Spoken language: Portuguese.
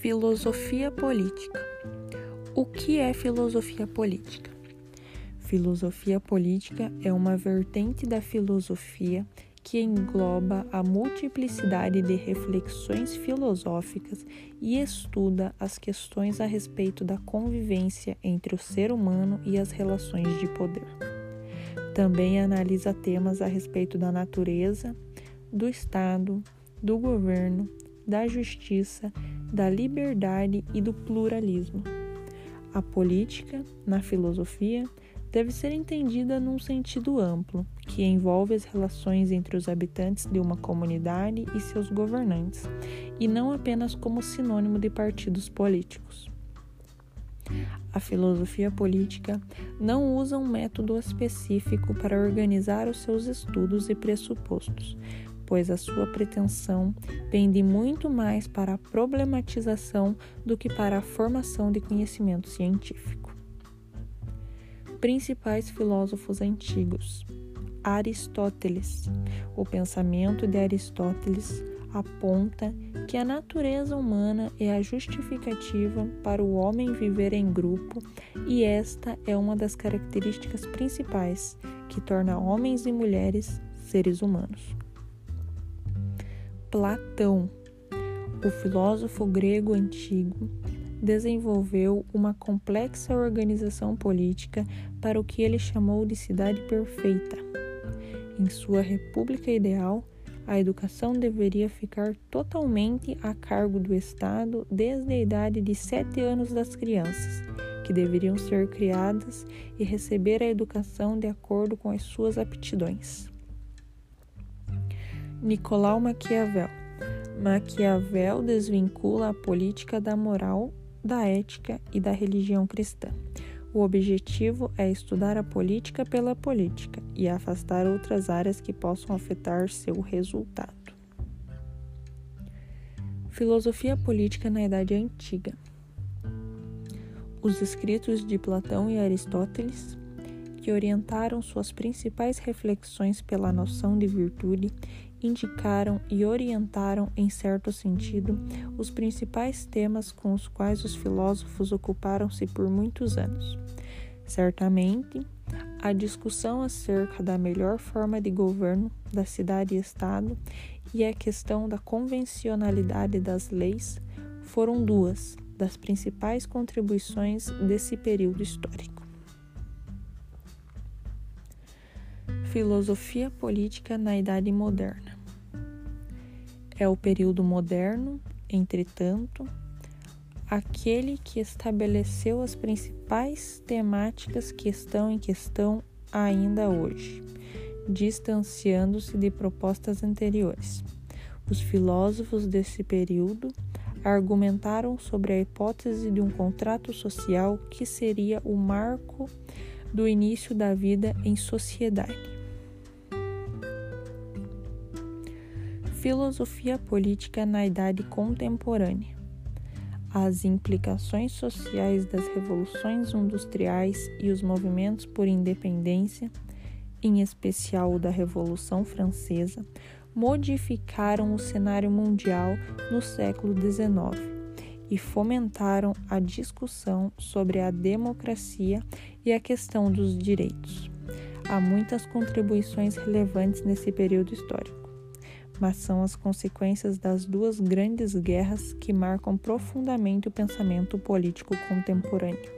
Filosofia política. O que é filosofia política? Filosofia política é uma vertente da filosofia que engloba a multiplicidade de reflexões filosóficas e estuda as questões a respeito da convivência entre o ser humano e as relações de poder. Também analisa temas a respeito da natureza, do Estado, do governo, da justiça, da liberdade e do pluralismo. A política, na filosofia, deve ser entendida num sentido amplo, que envolve as relações entre os habitantes de uma comunidade e seus governantes, e não apenas como sinônimo de partidos políticos. A filosofia política não usa um método específico para organizar os seus estudos e pressupostos, pois a sua pretensão pende muito mais para a problematização do que para a formação de conhecimento científico. Principais filósofos antigos: Aristóteles. O pensamento de Aristóteles aponta que a natureza humana é a justificativa para o homem viver em grupo e esta é uma das características principais que torna homens e mulheres seres humanos. Platão, o filósofo grego antigo, desenvolveu uma complexa organização política para o que ele chamou de cidade perfeita. Em sua república ideal, a educação deveria ficar totalmente a cargo do Estado desde a idade de sete anos das crianças, que deveriam ser criadas e receber a educação de acordo com as suas aptidões. Nicolau Maquiavel. Maquiavel desvincula a política da moral, da ética e da religião cristã. O objetivo é estudar a política pela política e afastar outras áreas que possam afetar seu resultado. Filosofia política na Idade Antiga. Os escritos de Platão e Aristóteles, que orientaram suas principais reflexões pela noção de virtude indicaram e orientaram, em certo sentido, os principais temas com os quais os filósofos ocuparam-se por muitos anos. Certamente, a discussão acerca da melhor forma de governo da cidade e Estado e a questão da convencionalidade das leis foram duas das principais contribuições desse período histórico. Filosofia política na Idade Moderna. É o período moderno, entretanto, aquele que estabeleceu as principais temáticas que estão em questão ainda hoje, distanciando-se de propostas anteriores. Os filósofos desse período argumentaram sobre a hipótese de um contrato social que seria o marco do início da vida em sociedade. Filosofia política na Idade Contemporânea. As implicações sociais das revoluções industriais e os movimentos por independência, em especial da Revolução Francesa, modificaram o cenário mundial no século XIX e fomentaram a discussão sobre a democracia e a questão dos direitos. Há muitas contribuições relevantes nesse período histórico mas são as consequências das duas grandes guerras que marcam profundamente o pensamento político contemporâneo.